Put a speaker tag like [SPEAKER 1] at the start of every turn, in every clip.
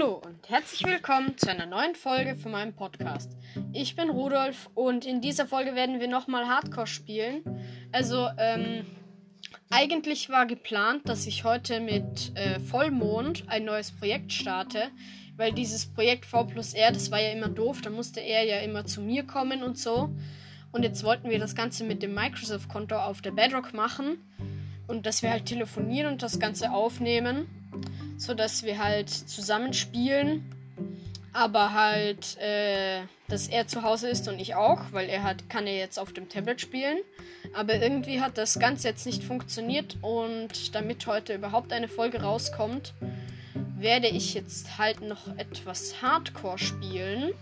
[SPEAKER 1] Hallo und herzlich willkommen zu einer neuen Folge von meinem Podcast. Ich bin Rudolf und in dieser Folge werden wir nochmal Hardcore spielen. Also, ähm, eigentlich war geplant, dass ich heute mit äh, Vollmond ein neues Projekt starte, weil dieses Projekt V plus R, das war ja immer doof, da musste er ja immer zu mir kommen und so. Und jetzt wollten wir das Ganze mit dem Microsoft-Konto auf der Bedrock machen und dass wir halt telefonieren und das Ganze aufnehmen so dass wir halt zusammen spielen, aber halt, äh, dass er zu Hause ist und ich auch, weil er hat, kann ja jetzt auf dem Tablet spielen. Aber irgendwie hat das Ganze jetzt nicht funktioniert und damit heute überhaupt eine Folge rauskommt, werde ich jetzt halt noch etwas Hardcore spielen.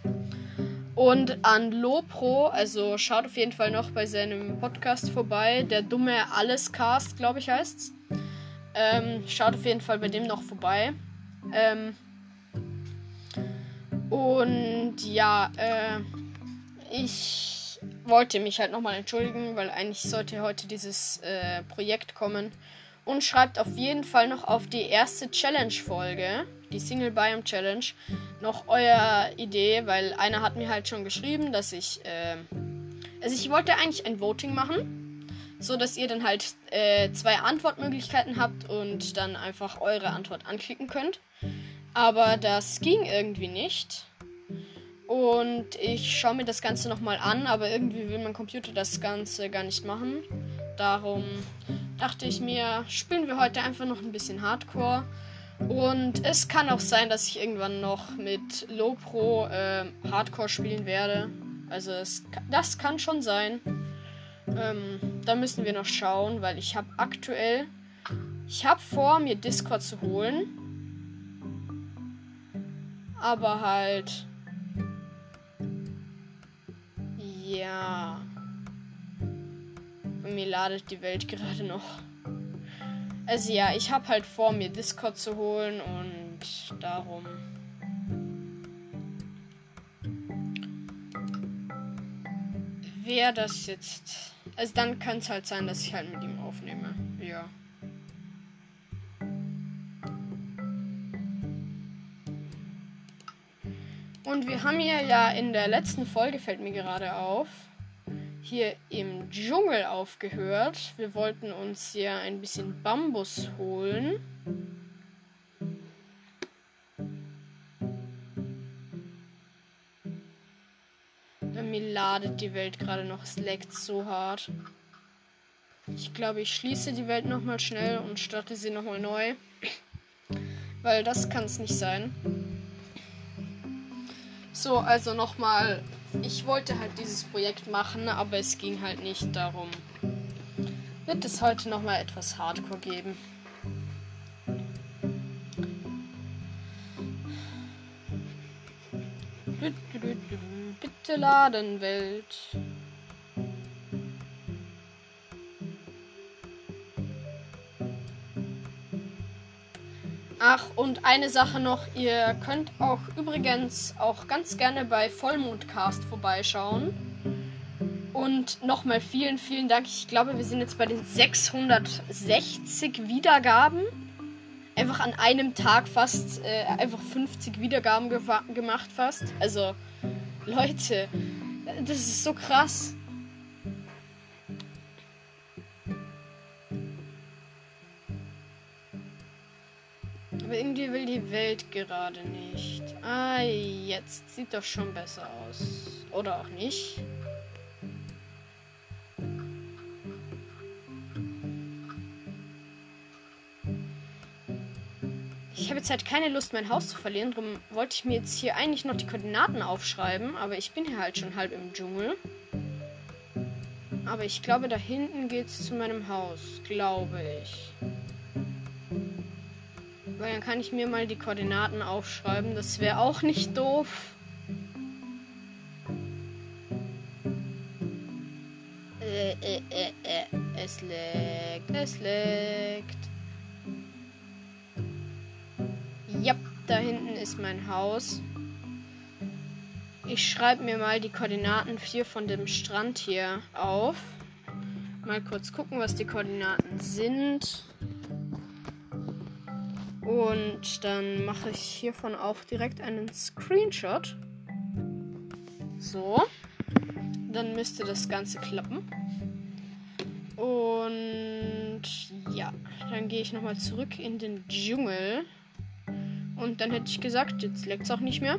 [SPEAKER 1] Und an Lopro, also schaut auf jeden Fall noch bei seinem Podcast vorbei, der dumme Allescast, glaube ich heißt's. Ähm, schaut auf jeden Fall bei dem noch vorbei. Ähm, und ja, äh, ich wollte mich halt nochmal entschuldigen, weil eigentlich sollte heute dieses äh, Projekt kommen. Und schreibt auf jeden Fall noch auf die erste Challenge-Folge, die Single Biome Challenge, noch eure Idee, weil einer hat mir halt schon geschrieben, dass ich. Äh, also ich wollte eigentlich ein Voting machen so dass ihr dann halt äh, zwei Antwortmöglichkeiten habt und dann einfach eure Antwort anklicken könnt. Aber das ging irgendwie nicht. Und ich schaue mir das Ganze nochmal an, aber irgendwie will mein Computer das Ganze gar nicht machen. Darum dachte ich mir, spielen wir heute einfach noch ein bisschen Hardcore. Und es kann auch sein, dass ich irgendwann noch mit Low Pro äh, Hardcore spielen werde. Also es, das kann schon sein. Ähm, da müssen wir noch schauen, weil ich habe aktuell. Ich habe vor, mir Discord zu holen. Aber halt. Ja. Mir ladet die Welt gerade noch. Also ja, ich habe halt vor, mir Discord zu holen und darum. Wer das jetzt also dann kann es halt sein, dass ich halt mit ihm aufnehme. Ja. Und wir haben hier ja in der letzten Folge, fällt mir gerade auf, hier im Dschungel aufgehört. Wir wollten uns hier ein bisschen Bambus holen. Mir ladet die Welt gerade noch. Es leckt so hart. Ich glaube, ich schließe die Welt nochmal schnell und starte sie nochmal neu. Weil das kann es nicht sein. So, also nochmal. Ich wollte halt dieses Projekt machen, aber es ging halt nicht darum. Wird es heute nochmal etwas Hardcore geben. Bitte laden, Welt. Ach, und eine Sache noch, ihr könnt auch übrigens auch ganz gerne bei Vollmondcast vorbeischauen. Und nochmal vielen, vielen Dank. Ich glaube, wir sind jetzt bei den 660 Wiedergaben einfach an einem Tag fast äh, einfach 50 Wiedergaben gemacht fast. Also Leute, das ist so krass. Aber irgendwie will die Welt gerade nicht. Ah, jetzt sieht doch schon besser aus. Oder auch nicht. Ich habe jetzt halt keine Lust, mein Haus zu verlieren. Darum wollte ich mir jetzt hier eigentlich noch die Koordinaten aufschreiben. Aber ich bin hier halt schon halb im Dschungel. Aber ich glaube, da hinten geht es zu meinem Haus. Glaube ich. Weil dann kann ich mir mal die Koordinaten aufschreiben. Das wäre auch nicht doof. Äh, äh, äh, äh. Es leckt, es leckt. Ja, da hinten ist mein Haus. Ich schreibe mir mal die Koordinaten 4 von dem Strand hier auf. Mal kurz gucken, was die Koordinaten sind. Und dann mache ich hiervon auch direkt einen Screenshot. So. Dann müsste das Ganze klappen. Und ja, dann gehe ich nochmal zurück in den Dschungel. Und dann hätte ich gesagt, jetzt leckt es auch nicht mehr.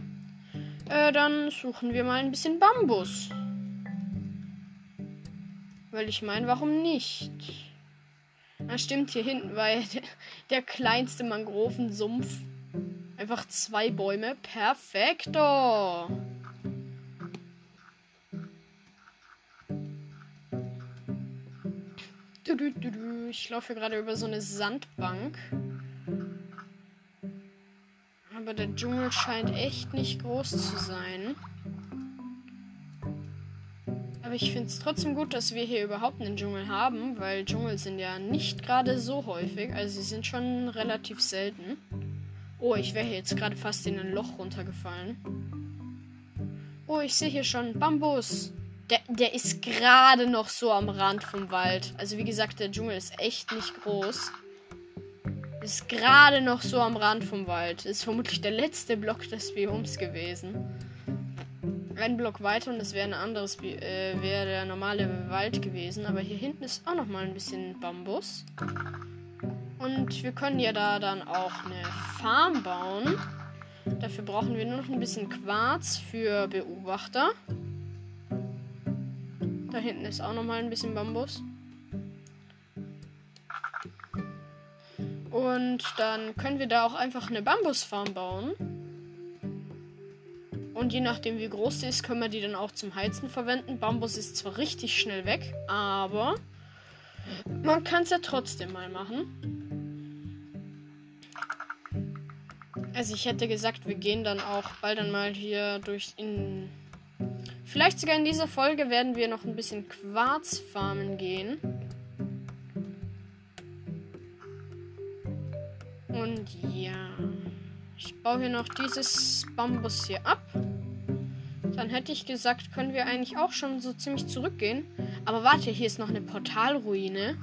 [SPEAKER 1] Äh, dann suchen wir mal ein bisschen Bambus. Weil ich meine, warum nicht? Na, stimmt, hier hinten war der, der kleinste Mangrovensumpf. Einfach zwei Bäume. Perfekto. Ich laufe gerade über so eine Sandbank. Aber der Dschungel scheint echt nicht groß zu sein. Aber ich finde es trotzdem gut, dass wir hier überhaupt einen Dschungel haben, weil Dschungel sind ja nicht gerade so häufig. Also sie sind schon relativ selten. Oh, ich wäre jetzt gerade fast in ein Loch runtergefallen. Oh, ich sehe hier schon Bambus. Der, der ist gerade noch so am Rand vom Wald. Also wie gesagt, der Dschungel ist echt nicht groß. Ist gerade noch so am Rand vom Wald. Ist vermutlich der letzte Block des Bioms gewesen. Ein Block weiter und es wäre ein anderes, äh, wäre der normale Wald gewesen. Aber hier hinten ist auch noch mal ein bisschen Bambus. Und wir können ja da dann auch eine Farm bauen. Dafür brauchen wir nur noch ein bisschen Quarz für Beobachter. Da hinten ist auch noch mal ein bisschen Bambus. Und dann können wir da auch einfach eine Bambusfarm bauen. Und je nachdem, wie groß sie ist, können wir die dann auch zum Heizen verwenden. Bambus ist zwar richtig schnell weg, aber man kann es ja trotzdem mal machen. Also ich hätte gesagt, wir gehen dann auch bald dann mal hier durch in Vielleicht sogar in dieser Folge werden wir noch ein bisschen Quarz farmen gehen. Und ja. Ich baue hier noch dieses Bambus hier ab. Dann hätte ich gesagt, können wir eigentlich auch schon so ziemlich zurückgehen. Aber warte, hier ist noch eine Portalruine.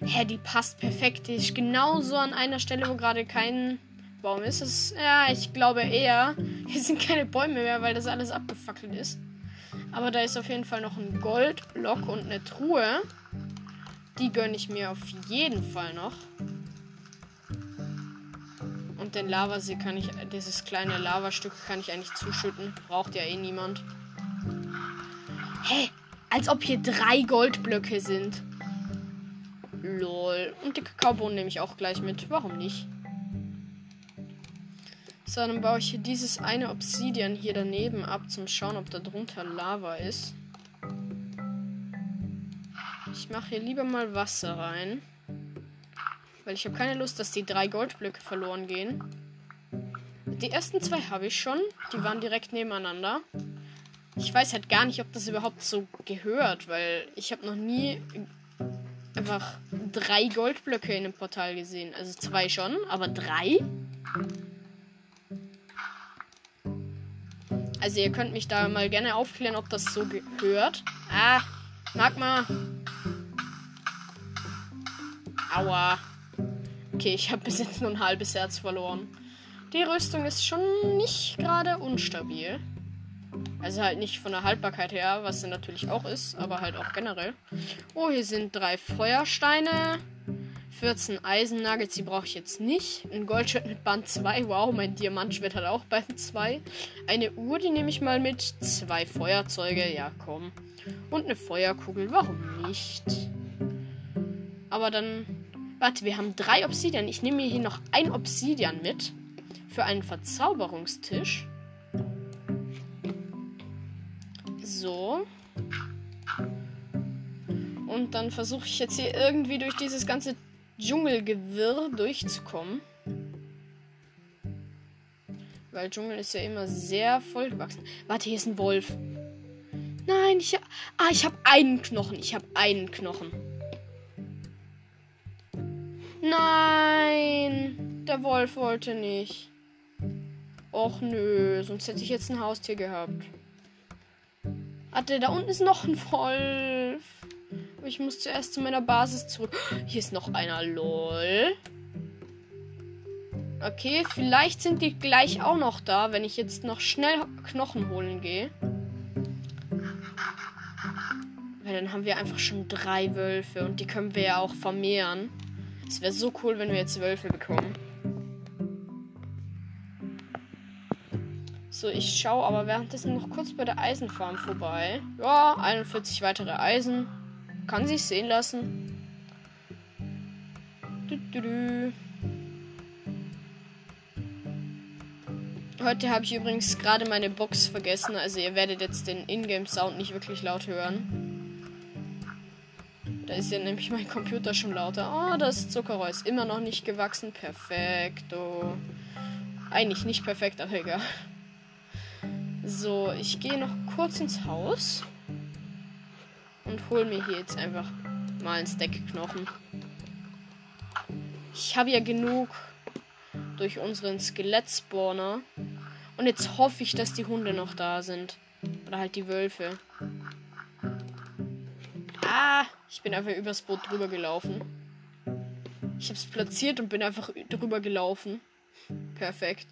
[SPEAKER 1] Hä, die passt perfekt. Die ist genauso an einer Stelle, wo gerade kein Baum ist. Es, ja, ich glaube eher, hier sind keine Bäume mehr, weil das alles abgefackelt ist. Aber da ist auf jeden Fall noch ein Goldblock und eine Truhe. Die gönne ich mir auf jeden Fall noch. Und den Lavasee kann ich, dieses kleine Lavastück kann ich eigentlich zuschütten. Braucht ja eh niemand. Hä? Hey, als ob hier drei Goldblöcke sind. Lol. Und die Kakaobohnen nehme ich auch gleich mit. Warum nicht? So, dann baue ich hier dieses eine Obsidian hier daneben ab, zum Schauen, ob da drunter Lava ist. Ich mache hier lieber mal Wasser rein. Weil ich habe keine Lust, dass die drei Goldblöcke verloren gehen. Die ersten zwei habe ich schon. Die waren direkt nebeneinander. Ich weiß halt gar nicht, ob das überhaupt so gehört, weil ich habe noch nie einfach drei Goldblöcke in einem Portal gesehen. Also zwei schon, aber drei? Also ihr könnt mich da mal gerne aufklären, ob das so gehört. Ah, Magma. Aua. Okay, ich habe bis jetzt nur ein halbes Herz verloren. Die Rüstung ist schon nicht gerade unstabil. Also halt nicht von der Haltbarkeit her, was sie natürlich auch ist, aber halt auch generell. Oh, hier sind drei Feuersteine. 14 Eisennuggets, die brauche ich jetzt nicht. Ein Goldschwert mit Band 2. Wow, mein Diamantschwert hat auch Band 2. Eine Uhr, die nehme ich mal mit. Zwei Feuerzeuge, ja komm. Und eine Feuerkugel, warum nicht? Aber dann. Warte, wir haben drei Obsidian. Ich nehme mir hier noch ein Obsidian mit. Für einen Verzauberungstisch. So. Und dann versuche ich jetzt hier irgendwie durch dieses ganze Dschungelgewirr durchzukommen. Weil Dschungel ist ja immer sehr vollgewachsen. Warte, hier ist ein Wolf. Nein, ich hab, Ah, ich habe einen Knochen. Ich habe einen Knochen. Nein, der Wolf wollte nicht. Och nö, sonst hätte ich jetzt ein Haustier gehabt. Warte, da unten ist noch ein Wolf. Ich muss zuerst zu meiner Basis zurück. Hier ist noch einer, lol. Okay, vielleicht sind die gleich auch noch da, wenn ich jetzt noch schnell Knochen holen gehe. Weil dann haben wir einfach schon drei Wölfe und die können wir ja auch vermehren. Es wäre so cool, wenn wir jetzt Wölfe bekommen. So, ich schaue aber währenddessen noch kurz bei der Eisenfarm vorbei. Ja, 41 weitere Eisen. Kann sich sehen lassen. Du, du, du. Heute habe ich übrigens gerade meine Box vergessen, also ihr werdet jetzt den Ingame-Sound nicht wirklich laut hören. Da ist ja nämlich mein Computer schon lauter. Oh, das Zuckerrohr ist immer noch nicht gewachsen. Perfekt. Eigentlich nicht perfekt, aber egal. So, ich gehe noch kurz ins Haus und hole mir hier jetzt einfach mal ein Stack Knochen. Ich habe ja genug durch unseren Skelettspawner. Und jetzt hoffe ich, dass die Hunde noch da sind. Oder halt die Wölfe. Ah, ich bin einfach übers Boot drüber gelaufen. Ich habe es platziert und bin einfach drüber gelaufen. Perfekt.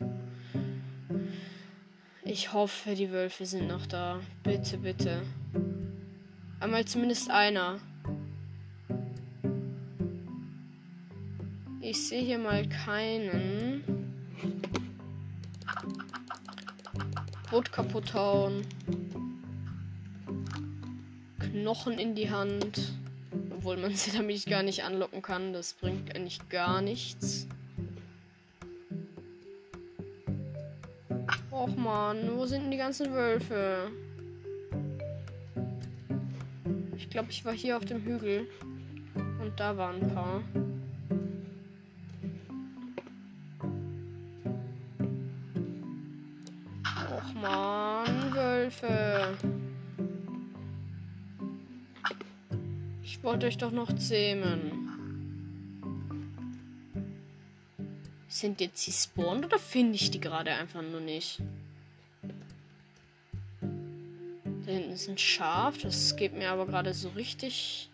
[SPEAKER 1] Ich hoffe, die Wölfe sind noch da. Bitte, bitte. Einmal zumindest einer. Ich sehe hier mal keinen. Boot kaputt hauen. Knochen in die Hand. Obwohl man sie damit gar nicht anlocken kann. Das bringt eigentlich gar nichts. Och man, wo sind denn die ganzen Wölfe? Ich glaube, ich war hier auf dem Hügel. Und da waren ein paar. Hilfe. Ich wollte euch doch noch zähmen. Sind jetzt die spawned oder finde ich die gerade einfach nur nicht? Da hinten ist ein Schaf. Das geht mir aber gerade so richtig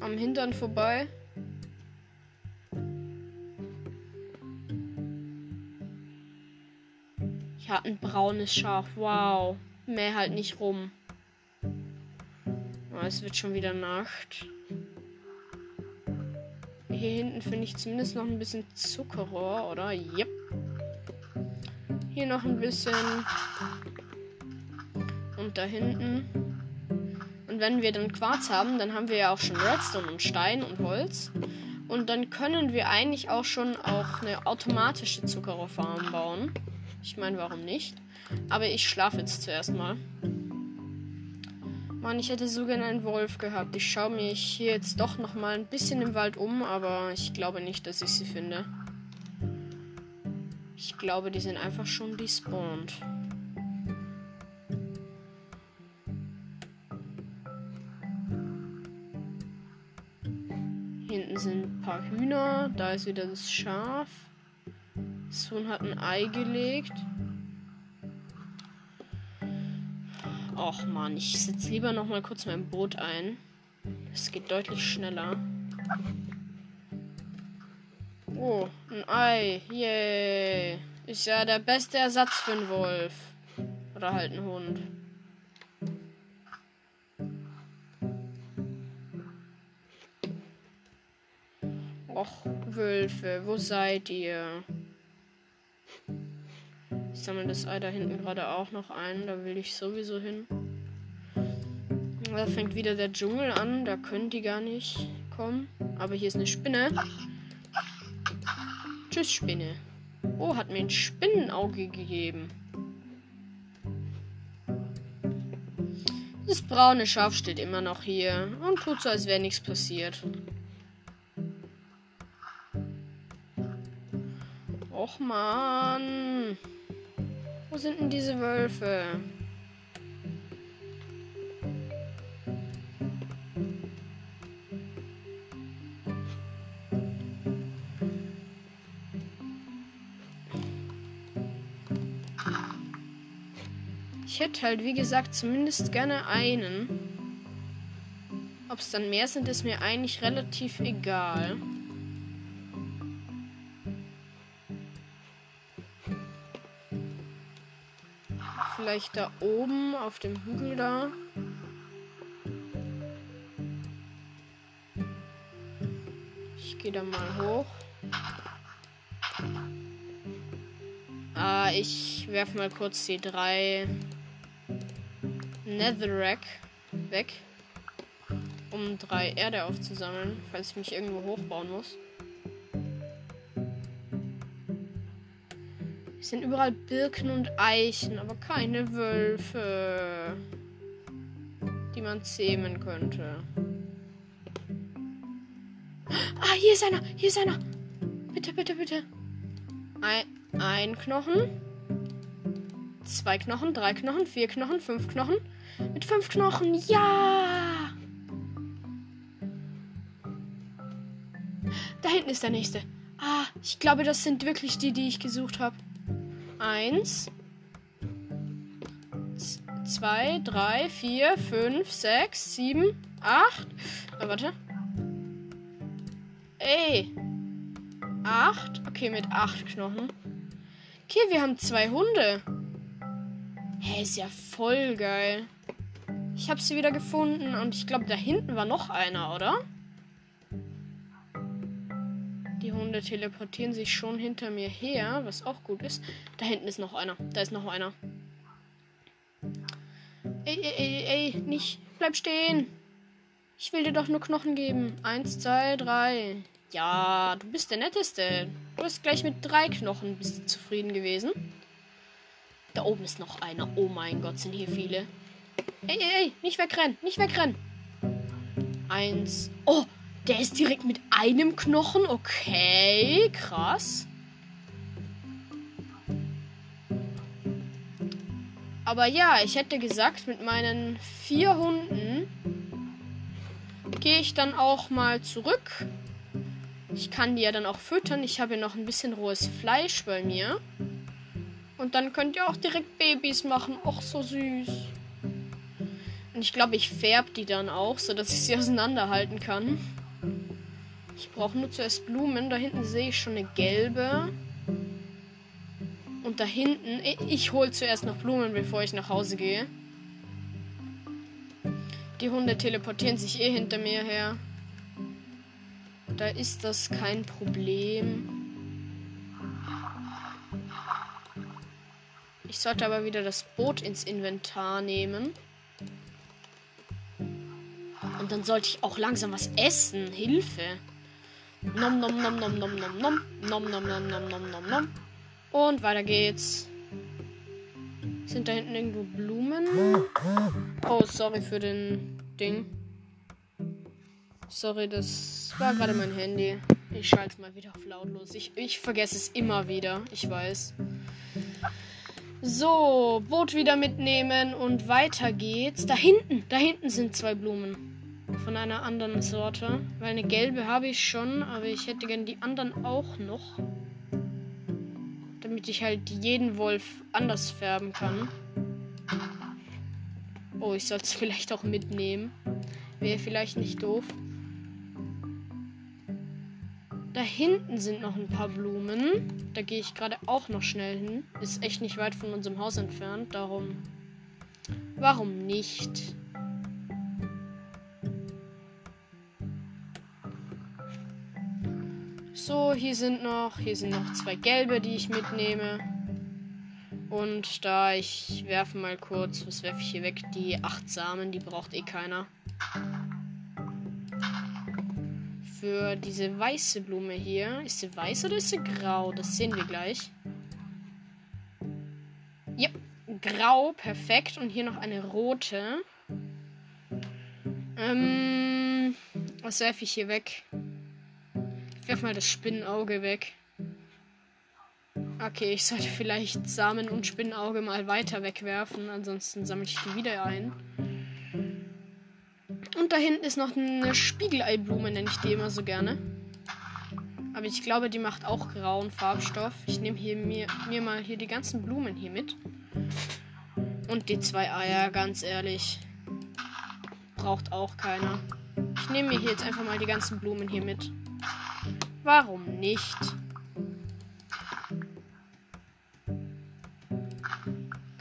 [SPEAKER 1] am Hintern vorbei. hat ein braunes Schaf. Wow. Mehr halt nicht rum. Es wird schon wieder Nacht. Hier hinten finde ich zumindest noch ein bisschen Zuckerrohr, oder? Yep. Hier noch ein bisschen. Und da hinten. Und wenn wir dann Quarz haben, dann haben wir ja auch schon Redstone und Stein und Holz. Und dann können wir eigentlich auch schon auch eine automatische Zuckerrohrfarm bauen. Ich meine, warum nicht? Aber ich schlafe jetzt zuerst mal. Mann, ich hätte so gerne einen Wolf gehabt. Ich schaue mich hier jetzt doch noch mal ein bisschen im Wald um, aber ich glaube nicht, dass ich sie finde. Ich glaube, die sind einfach schon despawned. Hinten sind ein paar Hühner. Da ist wieder das Schaf. Sohn hat ein Ei gelegt. Och man, ich setze lieber noch mal kurz mein Boot ein. Es geht deutlich schneller. Oh, ein Ei. Yay. Ist ja der beste Ersatz für einen Wolf. Oder halt einen Hund. Och, Wölfe, wo seid ihr? Ich sammle das Ei da hinten gerade auch noch ein. Da will ich sowieso hin. Da fängt wieder der Dschungel an. Da können die gar nicht kommen. Aber hier ist eine Spinne. Tschüss, Spinne. Oh, hat mir ein Spinnenauge gegeben. Das braune Schaf steht immer noch hier und tut so, als wäre nichts passiert. Och man. Wo sind denn diese Wölfe? Ich hätte halt, wie gesagt, zumindest gerne einen. Ob es dann mehr sind, ist mir eigentlich relativ egal. Vielleicht da oben auf dem Hügel da. Ich gehe da mal hoch. Ah, ich werfe mal kurz die drei Netherrack weg, um drei Erde aufzusammeln, falls ich mich irgendwo hochbauen muss. Es sind überall Birken und Eichen, aber keine Wölfe, die man zähmen könnte. Ah, hier ist einer, hier ist einer. Bitte, bitte, bitte. Ein, ein Knochen. Zwei Knochen, drei Knochen, vier Knochen, fünf Knochen. Mit fünf Knochen, ja! Da hinten ist der nächste. Ah, ich glaube, das sind wirklich die, die ich gesucht habe. Eins. Zwei, drei, vier, fünf, sechs, sieben, acht. Oh, warte. Ey. Acht. Okay, mit acht Knochen. Okay, wir haben zwei Hunde. Hä, hey, ist ja voll geil. Ich habe sie wieder gefunden und ich glaube, da hinten war noch einer, oder? Hunde teleportieren sich schon hinter mir her, was auch gut ist. Da hinten ist noch einer. Da ist noch einer. Ey, ey, ey, ey, nicht. Bleib stehen. Ich will dir doch nur Knochen geben. Eins, zwei, drei. Ja, du bist der Netteste. Du bist gleich mit drei Knochen bist du zufrieden gewesen. Da oben ist noch einer. Oh mein Gott, sind hier viele. Ey, ey, ey, nicht wegrennen, nicht wegrennen. Eins. Oh, der ist direkt mit einem Knochen. Okay, krass. Aber ja, ich hätte gesagt, mit meinen vier Hunden gehe ich dann auch mal zurück. Ich kann die ja dann auch füttern. Ich habe ja noch ein bisschen rohes Fleisch bei mir. Und dann könnt ihr auch direkt Babys machen. Och, so süß. Und ich glaube, ich färbe die dann auch, sodass ich sie auseinanderhalten kann. Ich brauche nur zuerst Blumen. Da hinten sehe ich schon eine gelbe. Und da hinten, ich hole zuerst noch Blumen, bevor ich nach Hause gehe. Die Hunde teleportieren sich eh hinter mir her. Da ist das kein Problem. Ich sollte aber wieder das Boot ins Inventar nehmen. Und dann sollte ich auch langsam was essen. Hilfe. Nom nom nom nom nom nom nom. Nom nom nom nom nom nom nom. Und weiter geht's. Sind da hinten irgendwo Blumen? Oh, sorry für den Ding. Sorry, das war gerade mein Handy. Ich schalte es mal wieder auf lautlos. Ich, ich vergesse es immer wieder. Ich weiß. So, Boot wieder mitnehmen und weiter geht's. Da hinten, da hinten sind zwei Blumen von einer anderen Sorte. Weil eine gelbe habe ich schon, aber ich hätte gern die anderen auch noch. Damit ich halt jeden Wolf anders färben kann. Oh, ich soll es vielleicht auch mitnehmen. Wäre vielleicht nicht doof. Da hinten sind noch ein paar Blumen. Da gehe ich gerade auch noch schnell hin. Ist echt nicht weit von unserem Haus entfernt. Darum. Warum nicht? So, hier sind noch, hier sind noch zwei gelbe, die ich mitnehme. Und da ich werfe mal kurz, was werfe ich hier weg? Die acht Samen, die braucht eh keiner. Für diese weiße Blume hier. Ist sie weiß oder ist sie grau? Das sehen wir gleich. Ja, grau, perfekt. Und hier noch eine rote. Ähm, was werfe ich hier weg? Werf mal das Spinnenauge weg. Okay, ich sollte vielleicht Samen und Spinnenauge mal weiter wegwerfen. Ansonsten sammle ich die wieder ein. Und da hinten ist noch eine Spiegeleiblume, nenne ich die immer so gerne. Aber ich glaube, die macht auch grauen Farbstoff. Ich nehme hier mir, mir mal hier die ganzen Blumen hier mit. Und die zwei Eier, ganz ehrlich. Braucht auch keiner. Ich nehme mir hier jetzt einfach mal die ganzen Blumen hier mit. Warum nicht?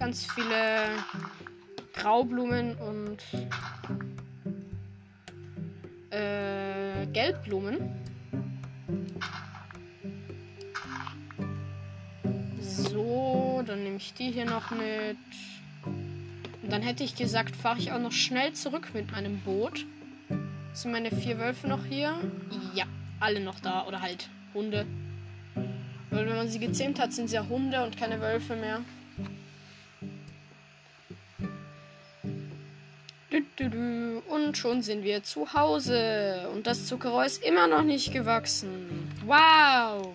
[SPEAKER 1] ganz viele Graublumen und äh, Gelbblumen. So, dann nehme ich die hier noch mit. Und dann hätte ich gesagt, fahre ich auch noch schnell zurück mit meinem Boot. Sind meine vier Wölfe noch hier? Ja, alle noch da. Oder halt Hunde. Weil wenn man sie gezähmt hat, sind sie ja Hunde und keine Wölfe mehr. Und schon sind wir zu Hause. Und das Zuckerrohr ist immer noch nicht gewachsen. Wow!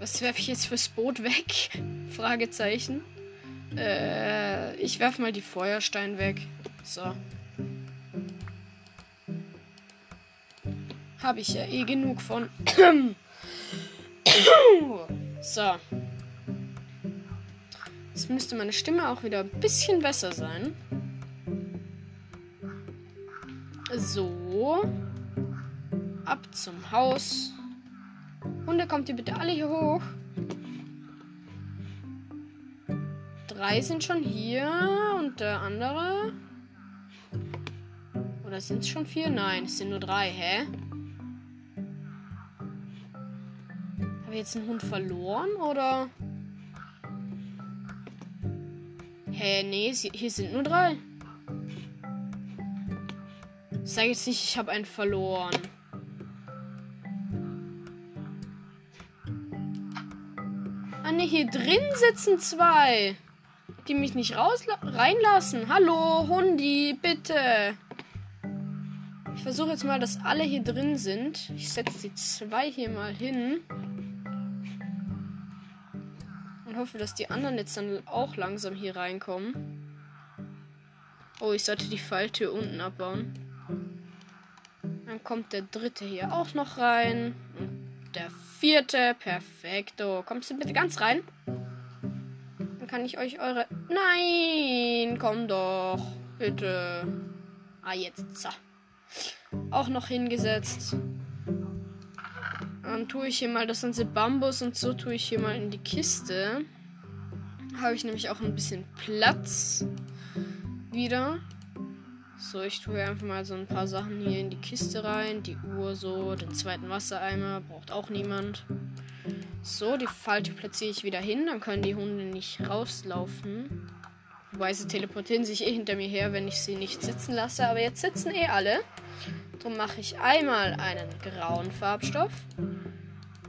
[SPEAKER 1] Was werfe ich jetzt fürs Boot weg? Fragezeichen. Äh, ich werfe mal die Feuerstein weg. So. Habe ich ja eh genug von. so. Jetzt müsste meine Stimme auch wieder ein bisschen besser sein. So. Ab zum Haus. Hunde, kommt ihr bitte alle hier hoch. Drei sind schon hier und der andere. Oder sind es schon vier? Nein, es sind nur drei, hä? Ich jetzt einen Hund verloren oder? Hä, nee, hier sind nur drei. Sag jetzt nicht, ich habe einen verloren. Ah ne, hier drin sitzen zwei. Die mich nicht raus reinlassen. Hallo, Hundi, bitte. Ich versuche jetzt mal, dass alle hier drin sind. Ich setze die zwei hier mal hin. Und hoffe, dass die anderen jetzt dann auch langsam hier reinkommen. Oh, ich sollte die Falltür unten abbauen. Dann kommt der dritte hier auch noch rein. Und der vierte. Perfekto. Kommst du bitte ganz rein? Dann kann ich euch eure. Nein! Komm doch. Bitte. Ah, jetzt. So. Auch noch hingesetzt. Dann tue ich hier mal das ganze Bambus und so tue ich hier mal in die Kiste. Habe ich nämlich auch ein bisschen Platz wieder. So, ich tue einfach mal so ein paar Sachen hier in die Kiste rein. Die Uhr so, den zweiten Wassereimer, braucht auch niemand. So, die Falte platziere ich wieder hin, dann können die Hunde nicht rauslaufen. Wobei sie teleportieren sich eh hinter mir her, wenn ich sie nicht sitzen lasse. Aber jetzt sitzen eh alle. Darum mache ich einmal einen grauen Farbstoff.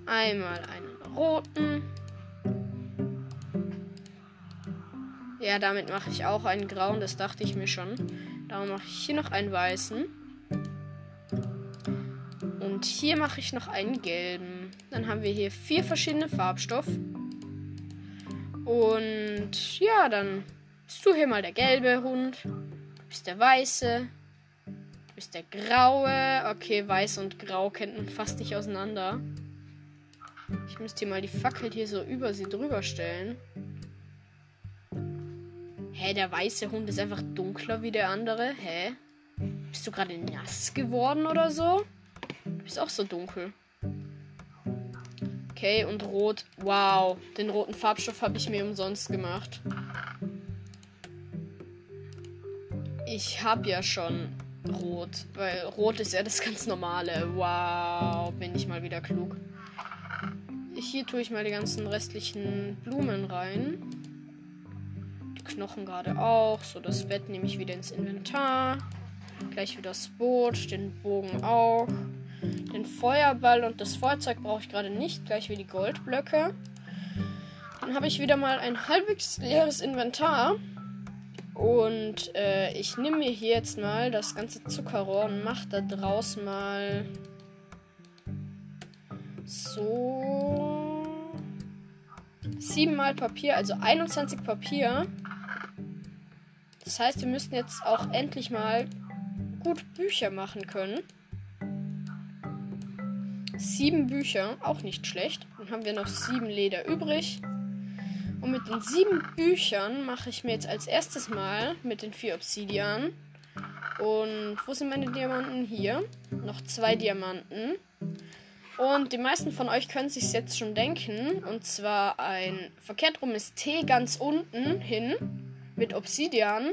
[SPEAKER 1] Einmal einen roten. Ja, damit mache ich auch einen grauen, das dachte ich mir schon. Darum mache ich hier noch einen weißen. Und hier mache ich noch einen gelben. Dann haben wir hier vier verschiedene Farbstoffe. Und ja, dann bist du hier mal der gelbe Hund. Du bist der weiße. Du bist der graue. Okay, weiß und grau kennt man fast nicht auseinander. Ich müsste hier mal die Fackel hier so über sie drüber stellen. Hä, der weiße Hund ist einfach dunkler wie der andere. Hä? Bist du gerade nass geworden oder so? Du bist auch so dunkel. Okay, und rot. Wow, den roten Farbstoff habe ich mir umsonst gemacht. Ich habe ja schon rot, weil rot ist ja das ganz normale. Wow, bin ich mal wieder klug. Hier tue ich mal die ganzen restlichen Blumen rein. Die Knochen gerade auch. So, das Bett nehme ich wieder ins Inventar. Gleich wieder das Boot, den Bogen auch. Den Feuerball und das Feuerzeug brauche ich gerade nicht. Gleich wie die Goldblöcke. Dann habe ich wieder mal ein halbwegs leeres Inventar. Und äh, ich nehme mir hier jetzt mal das ganze Zuckerrohr und mache da draus mal so. Siebenmal Papier, also 21 Papier. Das heißt, wir müssten jetzt auch endlich mal gut Bücher machen können. Sieben Bücher, auch nicht schlecht. Dann haben wir noch sieben Leder übrig. Und mit den sieben Büchern mache ich mir jetzt als erstes mal mit den vier Obsidian. Und wo sind meine Diamanten? Hier. Noch zwei Diamanten. Und die meisten von euch können sich jetzt schon denken. Und zwar ein verkehrt rum ist T ganz unten hin mit Obsidian.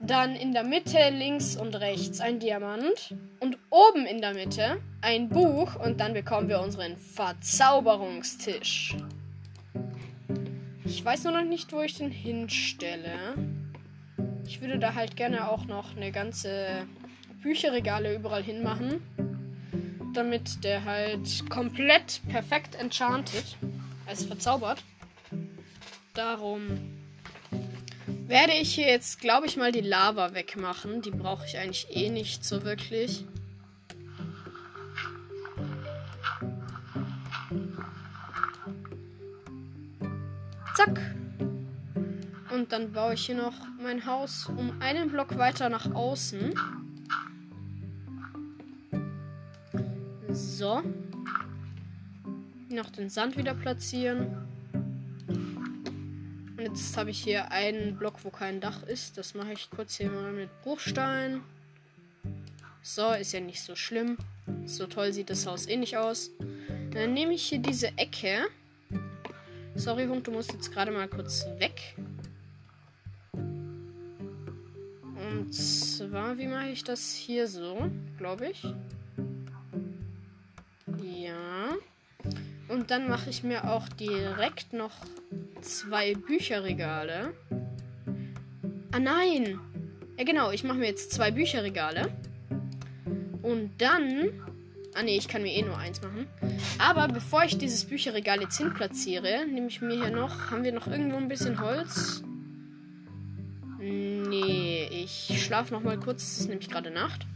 [SPEAKER 1] Dann in der Mitte links und rechts ein Diamant. Und oben in der Mitte ein Buch. Und dann bekommen wir unseren Verzauberungstisch. Ich weiß nur noch nicht, wo ich den hinstelle. Ich würde da halt gerne auch noch eine ganze Bücherregale überall hinmachen. Damit der halt komplett perfekt enchanted. Also verzaubert. Darum werde ich hier jetzt, glaube ich, mal die Lava wegmachen. Die brauche ich eigentlich eh nicht so wirklich. Zack. Und dann baue ich hier noch mein Haus um einen Block weiter nach außen. So. Noch den Sand wieder platzieren. Und jetzt habe ich hier einen Block, wo kein Dach ist. Das mache ich kurz hier mal mit Bruchstein. So, ist ja nicht so schlimm. So toll sieht das Haus eh nicht aus. Dann nehme ich hier diese Ecke. Sorry, Hund, du musst jetzt gerade mal kurz weg. Und zwar, wie mache ich das hier so, glaube ich. Ja. Und dann mache ich mir auch direkt noch zwei Bücherregale. Ah nein! Ja genau, ich mache mir jetzt zwei Bücherregale. Und dann... Ah ne, ich kann mir eh nur eins machen. Aber bevor ich dieses Bücherregal jetzt hin platziere, nehme ich mir hier noch... Haben wir noch irgendwo ein bisschen Holz? Nee, ich schlafe noch mal kurz. Es ist nämlich gerade Nacht.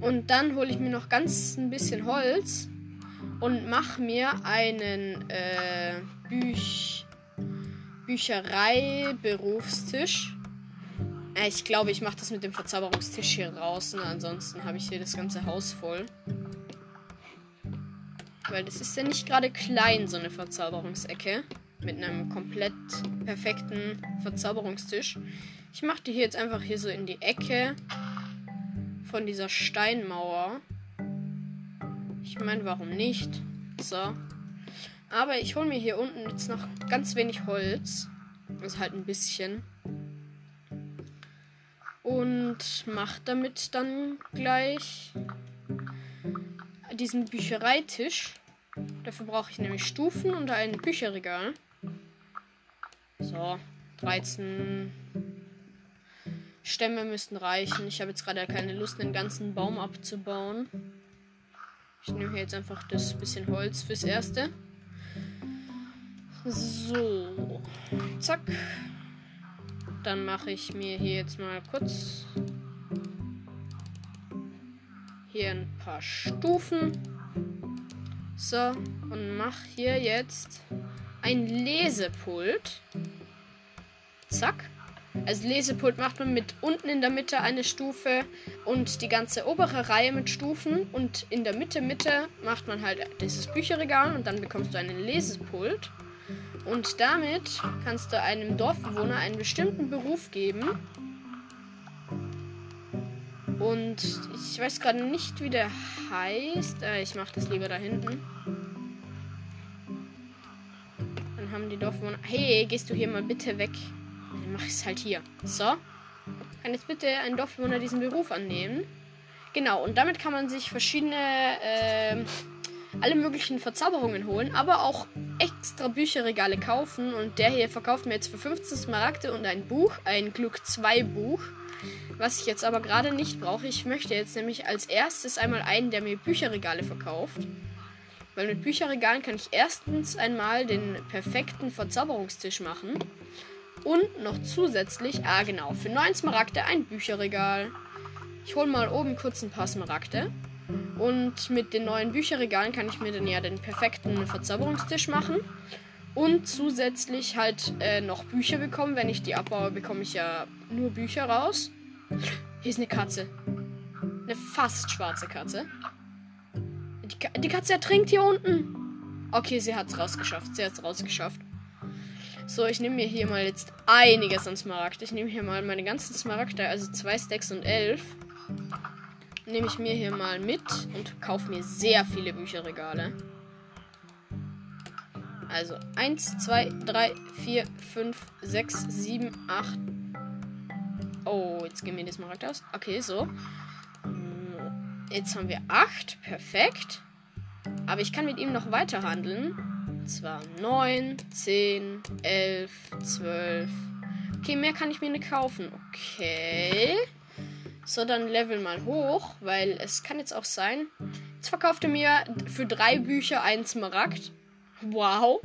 [SPEAKER 1] Und dann hole ich mir noch ganz ein bisschen Holz und mache mir einen äh, Büch Bücherei-Berufstisch. Äh, ich glaube, ich mache das mit dem Verzauberungstisch hier raus. Ansonsten habe ich hier das ganze Haus voll. Weil das ist ja nicht gerade klein, so eine Verzauberungsecke. Mit einem komplett perfekten Verzauberungstisch. Ich mache die hier jetzt einfach hier so in die Ecke von dieser Steinmauer. Ich meine, warum nicht? So. Aber ich hole mir hier unten jetzt noch ganz wenig Holz. Also halt ein bisschen. Und mache damit dann gleich diesen Büchereitisch. Dafür brauche ich nämlich Stufen und ein Bücherregal. So, 13 Stämme müssten reichen. Ich habe jetzt gerade keine Lust, den ganzen Baum abzubauen. Ich nehme hier jetzt einfach das bisschen Holz fürs Erste. So. Zack. Dann mache ich mir hier jetzt mal kurz hier ein paar Stufen. So, und mache hier jetzt ein Lesepult. Zack. Also Lesepult macht man mit unten in der Mitte eine Stufe und die ganze obere Reihe mit Stufen und in der Mitte Mitte macht man halt dieses Bücherregal und dann bekommst du einen Lesepult. Und damit kannst du einem Dorfbewohner einen bestimmten Beruf geben. Und ich weiß gerade nicht, wie der heißt. Äh, ich mache das lieber da hinten. Dann haben die Dorfbewohner. Hey, gehst du hier mal bitte weg? Dann mache ich es halt hier. So. Kann jetzt bitte ein Dorfbewohner diesen Beruf annehmen? Genau, und damit kann man sich verschiedene, äh, alle möglichen Verzauberungen holen, aber auch extra Bücherregale kaufen. Und der hier verkauft mir jetzt für 15 Smaragde und ein Buch, ein Glück 2 Buch. Was ich jetzt aber gerade nicht brauche. Ich möchte jetzt nämlich als erstes einmal einen, der mir Bücherregale verkauft. Weil mit Bücherregalen kann ich erstens einmal den perfekten Verzauberungstisch machen. Und noch zusätzlich, ah genau, für 9 Smaragde ein Bücherregal. Ich hole mal oben kurz ein paar Smaragde. Und mit den neuen Bücherregalen kann ich mir dann ja den perfekten Verzauberungstisch machen. Und zusätzlich halt äh, noch Bücher bekommen. Wenn ich die abbaue, bekomme ich ja nur Bücher raus. Hier ist eine Katze. Eine fast schwarze Katze. Die, Ka die Katze ertrinkt hier unten. Okay, sie hat es rausgeschafft. Sie hat es rausgeschafft. So, ich nehme mir hier mal jetzt einiges an Smaragd. Ich nehme hier mal meine ganzen Smaragde, also zwei Stacks und elf. Nehme ich mir hier mal mit und kaufe mir sehr viele Bücherregale. Also 1, 2, 3, 4, 5, 6, 7, 8. Oh, jetzt gehen wir das mal aus. Okay, so. Jetzt haben wir 8. Perfekt. Aber ich kann mit ihm noch weiter handeln. Zwar 9, 10, 11, 12. Okay, mehr kann ich mir nicht kaufen. Okay. So, dann level mal hoch, weil es kann jetzt auch sein. Jetzt verkauft er mir für drei Bücher einen Smaragd. Wow.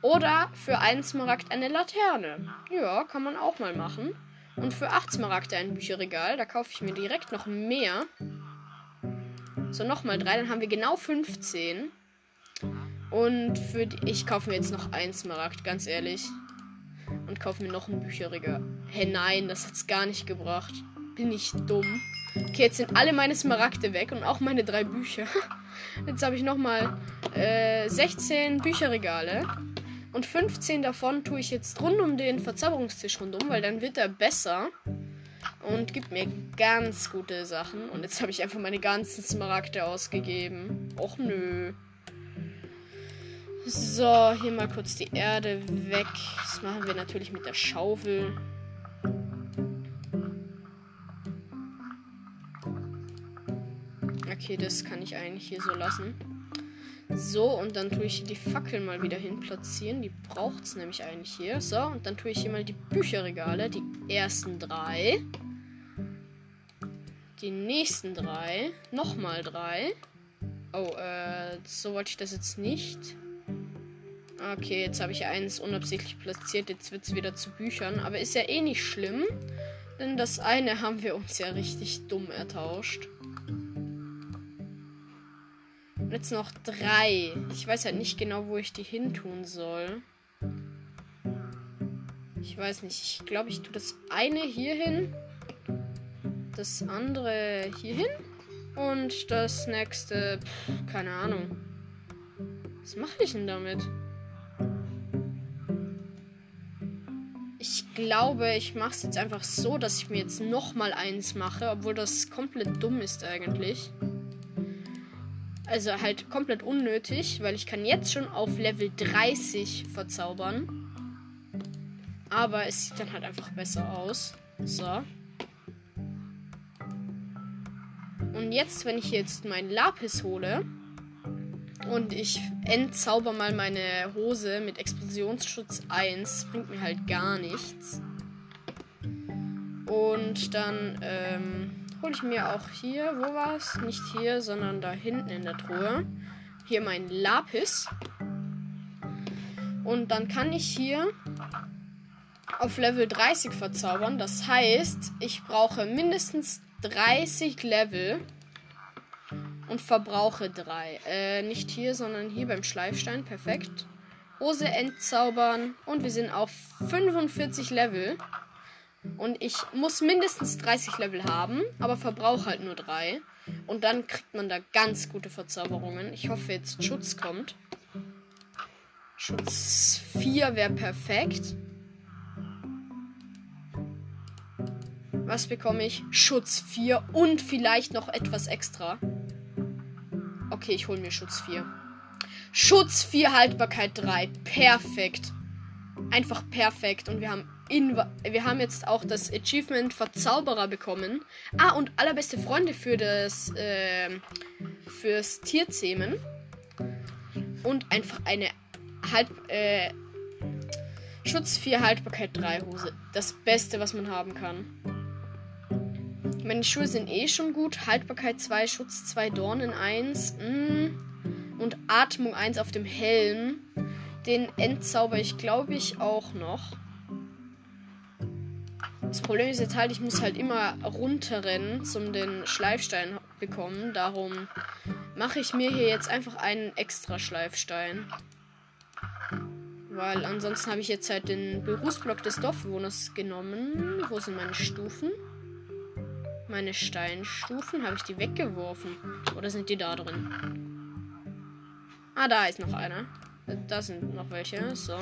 [SPEAKER 1] Oder für einen Smaragd eine Laterne. Ja, kann man auch mal machen. Und für 8 Smaragde ein Bücherregal. Da kaufe ich mir direkt noch mehr. So, nochmal drei. Dann haben wir genau 15. Und für die, ich kaufe mir jetzt noch ein Smaragd, ganz ehrlich. Und kaufe mir noch ein Bücherregal. Hä, hey, nein, das hat's gar nicht gebracht. Bin ich dumm. Okay, jetzt sind alle meine Smaragde weg und auch meine drei Bücher. Jetzt habe ich nochmal äh, 16 Bücherregale. Und 15 davon tue ich jetzt rund um den Verzauberungstisch rundum, weil dann wird er besser. Und gibt mir ganz gute Sachen. Und jetzt habe ich einfach meine ganzen Smaragde ausgegeben. Och nö. So, hier mal kurz die Erde weg. Das machen wir natürlich mit der Schaufel. Okay, das kann ich eigentlich hier so lassen. So, und dann tue ich die Fackeln mal wieder hin platzieren. Die braucht es nämlich eigentlich hier. So, und dann tue ich hier mal die Bücherregale. Die ersten drei. Die nächsten drei. Nochmal drei. Oh, äh, so wollte ich das jetzt nicht. Okay, jetzt habe ich eins unabsichtlich platziert. Jetzt wird es wieder zu Büchern. Aber ist ja eh nicht schlimm. Denn das eine haben wir uns ja richtig dumm ertauscht. Jetzt noch drei. Ich weiß halt nicht genau, wo ich die hin tun soll. Ich weiß nicht. Ich glaube, ich tue das eine hier hin. Das andere hier hin. Und das nächste, pff, keine Ahnung. Was mache ich denn damit? Ich glaube, ich mache es jetzt einfach so, dass ich mir jetzt noch mal eins mache, obwohl das komplett dumm ist eigentlich. Also halt komplett unnötig, weil ich kann jetzt schon auf Level 30 verzaubern. Aber es sieht dann halt einfach besser aus. So. Und jetzt, wenn ich jetzt meinen Lapis hole und ich entzauber mal meine Hose mit Explosionsschutz 1, bringt mir halt gar nichts. Und dann, ähm, hole ich mir auch hier, wo war es? Nicht hier, sondern da hinten in der Truhe. Hier mein Lapis. Und dann kann ich hier auf Level 30 verzaubern. Das heißt, ich brauche mindestens 30 Level und verbrauche 3. Äh, nicht hier, sondern hier beim Schleifstein. Perfekt. Hose entzaubern und wir sind auf 45 Level. Und ich muss mindestens 30 Level haben, aber verbrauche halt nur 3. Und dann kriegt man da ganz gute Verzauberungen. Ich hoffe jetzt Schutz kommt. Schutz 4 wäre perfekt. Was bekomme ich? Schutz 4 und vielleicht noch etwas extra. Okay, ich hole mir Schutz 4. Schutz 4, Haltbarkeit 3. Perfekt. Einfach perfekt. Und wir haben in, wir haben jetzt auch das Achievement Verzauberer bekommen. Ah, und allerbeste Freunde für das äh, fürs Tierzähmen. Und einfach eine Halb, äh, Schutz 4, Haltbarkeit 3 Hose. Das Beste, was man haben kann. Meine Schuhe sind eh schon gut. Haltbarkeit 2, Schutz 2, Dornen 1. Mm. Und Atmung 1 auf dem Helm. Den entzauber ich, glaube ich, auch noch. Das Problem ist jetzt halt, ich muss halt immer runterrennen, zum den Schleifstein bekommen. Darum mache ich mir hier jetzt einfach einen extra Schleifstein. Weil ansonsten habe ich jetzt halt den Berufsblock des Dorfbewohners genommen. Wo sind meine Stufen? Meine Steinstufen. Habe ich die weggeworfen? Oder sind die da drin? Ah, da ist noch einer. Da sind noch welche. So.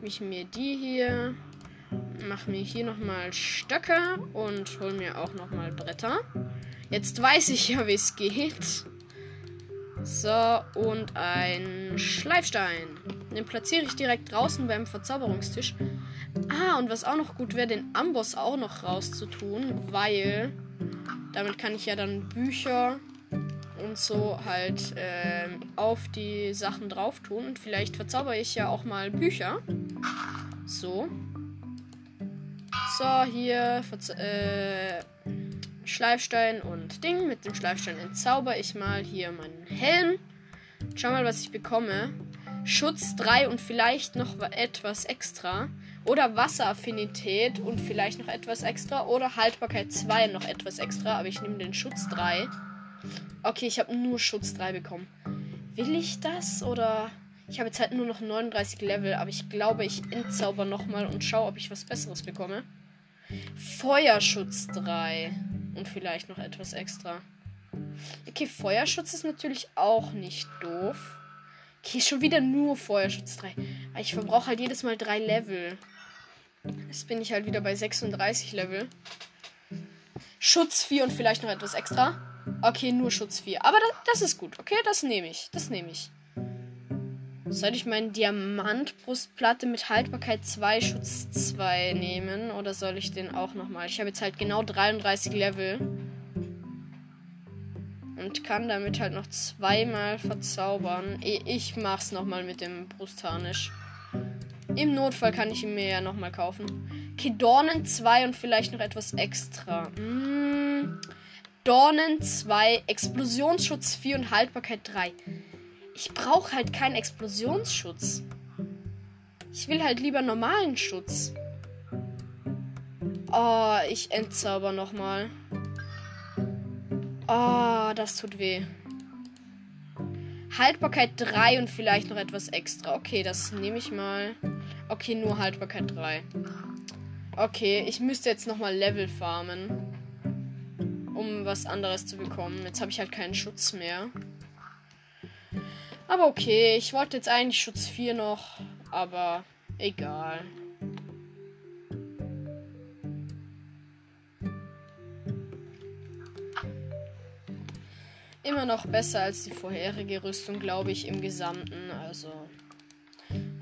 [SPEAKER 1] Mich mir die hier mache mir hier nochmal Stöcke und hol mir auch nochmal Bretter. Jetzt weiß ich ja, wie es geht. So, und ein Schleifstein. Den platziere ich direkt draußen beim Verzauberungstisch. Ah, und was auch noch gut wäre, den Amboss auch noch rauszutun, weil damit kann ich ja dann Bücher und so halt äh, auf die Sachen drauf tun. Und vielleicht verzauber ich ja auch mal Bücher. So. So, hier äh, Schleifstein und Ding. Mit dem Schleifstein entzauber ich mal hier meinen Helm. Schau mal, was ich bekomme. Schutz 3 und vielleicht noch etwas extra. Oder Wasseraffinität und vielleicht noch etwas extra. Oder Haltbarkeit 2 noch etwas extra. Aber ich nehme den Schutz 3. Okay, ich habe nur Schutz 3 bekommen. Will ich das oder... Ich habe jetzt halt nur noch 39 Level, aber ich glaube, ich entzauber nochmal und schaue, ob ich was Besseres bekomme. Feuerschutz 3. Und vielleicht noch etwas extra. Okay, Feuerschutz ist natürlich auch nicht doof. Okay, schon wieder nur Feuerschutz 3. Aber ich verbrauche halt jedes Mal 3 Level. Jetzt bin ich halt wieder bei 36 Level. Schutz 4 und vielleicht noch etwas extra. Okay, nur Schutz 4. Aber das, das ist gut. Okay, das nehme ich. Das nehme ich. Soll ich meine Diamantbrustplatte mit Haltbarkeit 2, Schutz 2 nehmen? Oder soll ich den auch nochmal? Ich habe jetzt halt genau 33 Level. Und kann damit halt noch zweimal verzaubern. Ich mach's nochmal mit dem Brustharnisch. Im Notfall kann ich ihn mir ja nochmal kaufen. Okay, Dornen 2 und vielleicht noch etwas extra. Hm. Dornen 2, Explosionsschutz 4 und Haltbarkeit 3. Ich brauche halt keinen Explosionsschutz. Ich will halt lieber normalen Schutz. Oh, ich entzauber nochmal. Oh, das tut weh. Haltbarkeit 3 und vielleicht noch etwas extra. Okay, das nehme ich mal. Okay, nur Haltbarkeit 3. Okay, ich müsste jetzt nochmal Level farmen. Um was anderes zu bekommen. Jetzt habe ich halt keinen Schutz mehr. Aber okay, ich wollte jetzt eigentlich Schutz 4 noch, aber egal. Immer noch besser als die vorherige Rüstung, glaube ich, im Gesamten. Also.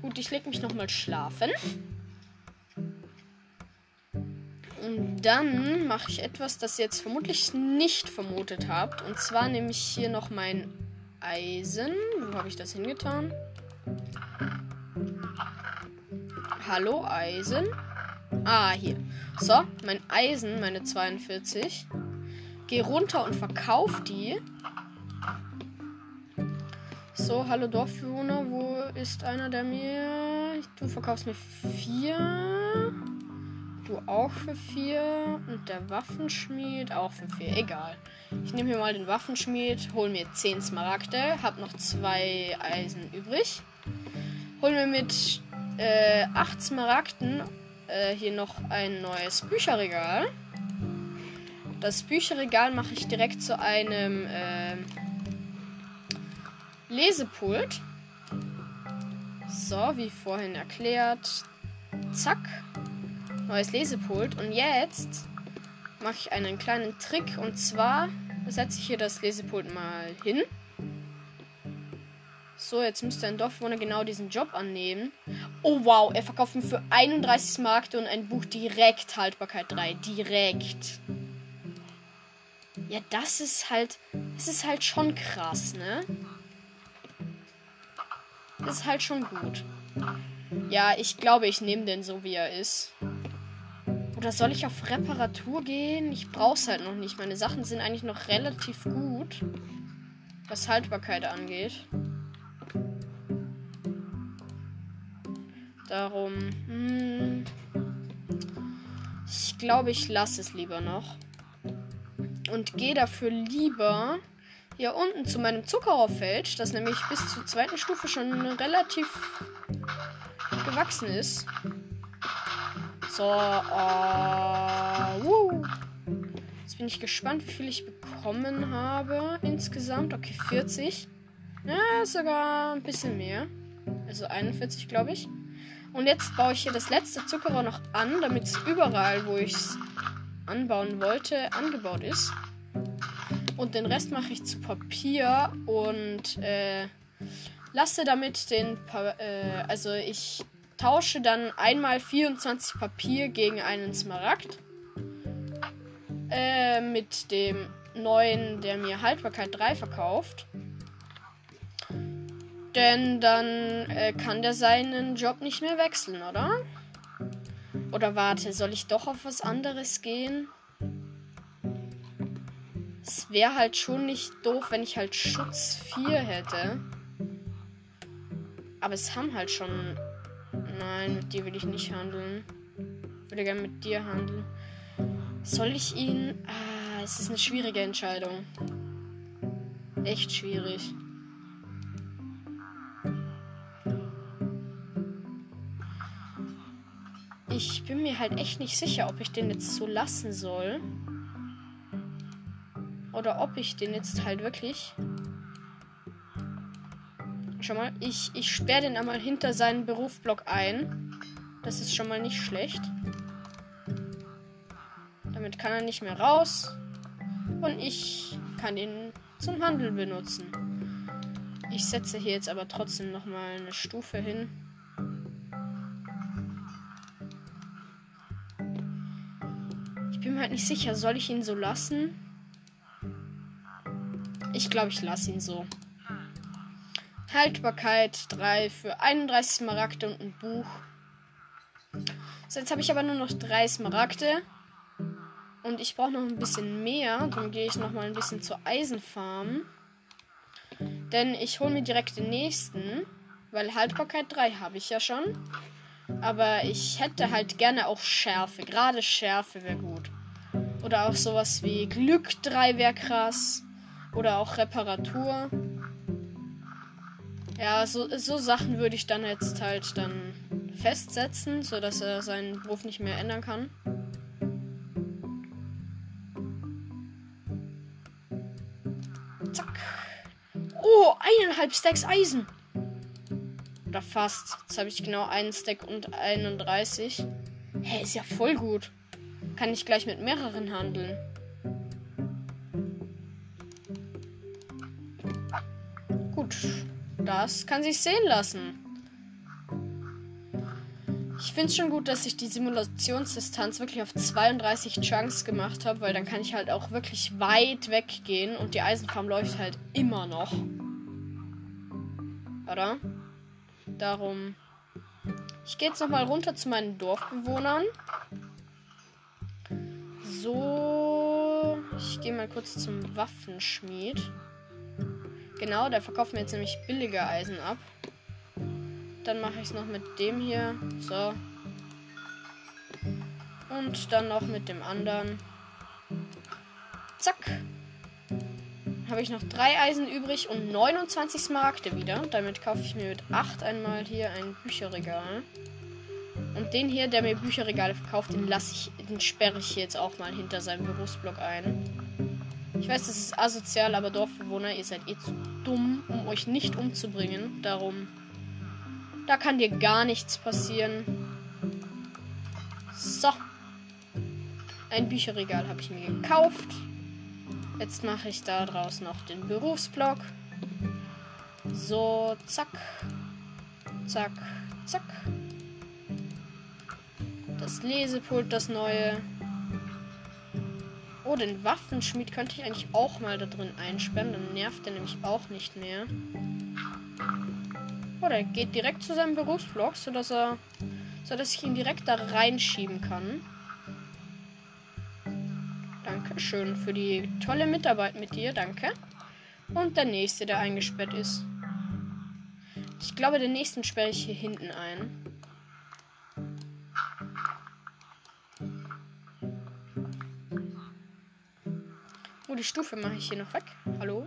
[SPEAKER 1] Gut, ich lege mich nochmal schlafen. Und dann mache ich etwas, das ihr jetzt vermutlich nicht vermutet habt. Und zwar nehme ich hier noch mein Eisen. Wo habe ich das hingetan? Hallo, Eisen. Ah, hier. So, mein Eisen, meine 42. Geh runter und verkauf die. So, hallo Dorfbewohner, wo ist einer, der mir... Du verkaufst mir vier. Du auch für vier. Und der Waffenschmied auch für vier. Egal. Ich nehme hier mal den Waffenschmied, hol mir 10 Smaragde, hab noch zwei Eisen übrig. Hol mir mit äh, 8 Smaragden äh, hier noch ein neues Bücherregal. Das Bücherregal mache ich direkt zu einem äh, Lesepult. So, wie vorhin erklärt. Zack. Neues Lesepult. Und jetzt mache ich einen kleinen Trick. Und zwar setze ich hier das Lesepult mal hin. So, jetzt müsste ein Dorfbewohner genau diesen Job annehmen. Oh wow, er verkauft mir für 31 Markte und ein Buch direkt Haltbarkeit 3. Direkt. Ja, das ist halt. Das ist halt schon krass, ne? Das ist halt schon gut. Ja, ich glaube, ich nehme den so, wie er ist. Oder soll ich auf Reparatur gehen? Ich brauch's halt noch nicht. Meine Sachen sind eigentlich noch relativ gut. Was Haltbarkeit angeht. Darum. Hm, ich glaube, ich lasse es lieber noch. Und gehe dafür lieber hier unten zu meinem Zuckerrauffeld, das nämlich bis zur zweiten Stufe schon relativ gewachsen ist. So, uh, Jetzt bin ich gespannt, wie viel ich bekommen habe insgesamt. Okay, 40. Ja, sogar ein bisschen mehr. Also 41, glaube ich. Und jetzt baue ich hier das letzte Zuckerrohr noch an, damit es überall, wo ich es anbauen wollte, angebaut ist. Und den Rest mache ich zu Papier und äh, lasse damit den, pa äh, also ich tausche dann einmal 24 Papier gegen einen Smaragd. Äh, mit dem neuen, der mir Haltbarkeit 3 verkauft. Denn dann äh, kann der seinen Job nicht mehr wechseln, oder? Oder warte, soll ich doch auf was anderes gehen? Es wäre halt schon nicht doof, wenn ich halt Schutz 4 hätte. Aber es haben halt schon. Nein, mit dir will ich nicht handeln. Ich würde gerne mit dir handeln. Soll ich ihn. Ah, es ist eine schwierige Entscheidung. Echt schwierig. Ich bin mir halt echt nicht sicher, ob ich den jetzt so lassen soll. Oder ob ich den jetzt halt wirklich. Schau mal, ich, ich sperre den einmal hinter seinen Berufsblock ein. Das ist schon mal nicht schlecht. Damit kann er nicht mehr raus. Und ich kann ihn zum Handel benutzen. Ich setze hier jetzt aber trotzdem nochmal eine Stufe hin. Ich bin mir halt nicht sicher, soll ich ihn so lassen? Ich glaube, ich lasse ihn so. Haltbarkeit 3 für 31 Smaragde und ein Buch. So, jetzt habe ich aber nur noch 3 Smaragde. Und ich brauche noch ein bisschen mehr. Dann gehe ich noch mal ein bisschen zur Eisenfarm. Denn ich hole mir direkt den nächsten. Weil Haltbarkeit 3 habe ich ja schon. Aber ich hätte halt gerne auch Schärfe. Gerade Schärfe wäre gut. Oder auch sowas wie Glück 3 wäre krass. Oder auch Reparatur. Ja, so, so Sachen würde ich dann jetzt halt dann festsetzen, sodass er seinen Beruf nicht mehr ändern kann. Zack. Oh, eineinhalb Stacks Eisen. Oder fast. Jetzt habe ich genau einen Stack und 31. Hä, ist ja voll gut. Kann ich gleich mit mehreren handeln. Das kann sich sehen lassen. Ich finde es schon gut, dass ich die Simulationsdistanz wirklich auf 32 Chunks gemacht habe, weil dann kann ich halt auch wirklich weit weggehen und die Eisenfarm läuft halt immer noch. Oder? Darum. Ich gehe jetzt nochmal runter zu meinen Dorfbewohnern. So. Ich gehe mal kurz zum Waffenschmied. Genau, der verkauft mir jetzt nämlich billige Eisen ab. Dann mache ich es noch mit dem hier. So. Und dann noch mit dem anderen. Zack. Habe ich noch drei Eisen übrig und 29 Smaragde wieder. Damit kaufe ich mir mit 8 einmal hier ein Bücherregal. Und den hier, der mir Bücherregale verkauft, den lasse ich, den sperre ich jetzt auch mal hinter seinem Berufsblock ein. Ich weiß, das ist asozial, aber Dorfbewohner, ihr seid eh zu dumm, um euch nicht umzubringen. Darum, da kann dir gar nichts passieren. So. Ein Bücherregal habe ich mir gekauft. Jetzt mache ich daraus noch den Berufsblock. So, zack. Zack, zack. Das Lesepult, das neue. Oh, den Waffenschmied könnte ich eigentlich auch mal da drin einsperren. Dann nervt er nämlich auch nicht mehr. Oh, der geht direkt zu seinem Berufsblock, sodass er. sodass ich ihn direkt da reinschieben kann. Dankeschön für die tolle Mitarbeit mit dir, danke. Und der nächste, der eingesperrt ist. Ich glaube, den nächsten sperre ich hier hinten ein. Die Stufe mache ich hier noch weg. Hallo?